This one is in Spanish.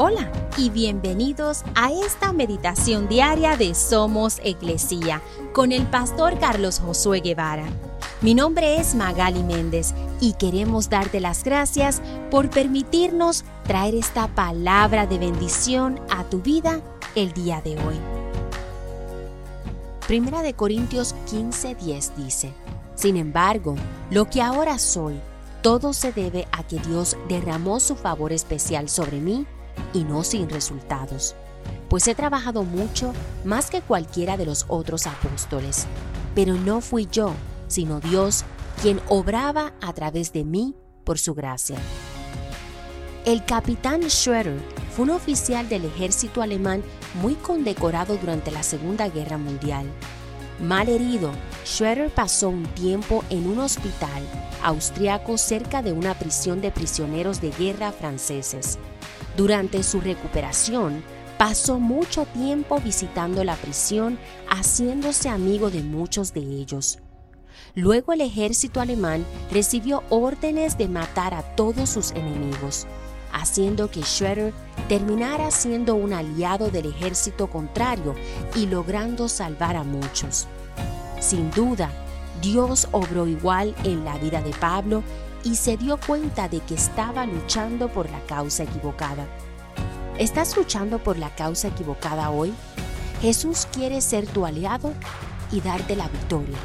Hola y bienvenidos a esta meditación diaria de Somos Iglesia con el pastor Carlos Josué Guevara. Mi nombre es Magali Méndez y queremos darte las gracias por permitirnos traer esta palabra de bendición a tu vida el día de hoy. Primera de Corintios 15:10 dice, Sin embargo, lo que ahora soy, todo se debe a que Dios derramó su favor especial sobre mí y no sin resultados, pues he trabajado mucho más que cualquiera de los otros apóstoles, pero no fui yo, sino Dios quien obraba a través de mí por su gracia. El capitán Schroeder fue un oficial del ejército alemán muy condecorado durante la Segunda Guerra Mundial. Mal herido, Schroeder pasó un tiempo en un hospital austriaco cerca de una prisión de prisioneros de guerra franceses. Durante su recuperación, pasó mucho tiempo visitando la prisión, haciéndose amigo de muchos de ellos. Luego el ejército alemán recibió órdenes de matar a todos sus enemigos, haciendo que Schroeder terminara siendo un aliado del ejército contrario y logrando salvar a muchos. Sin duda, Dios obró igual en la vida de Pablo y se dio cuenta de que estaba luchando por la causa equivocada. ¿Estás luchando por la causa equivocada hoy? Jesús quiere ser tu aliado y darte la victoria.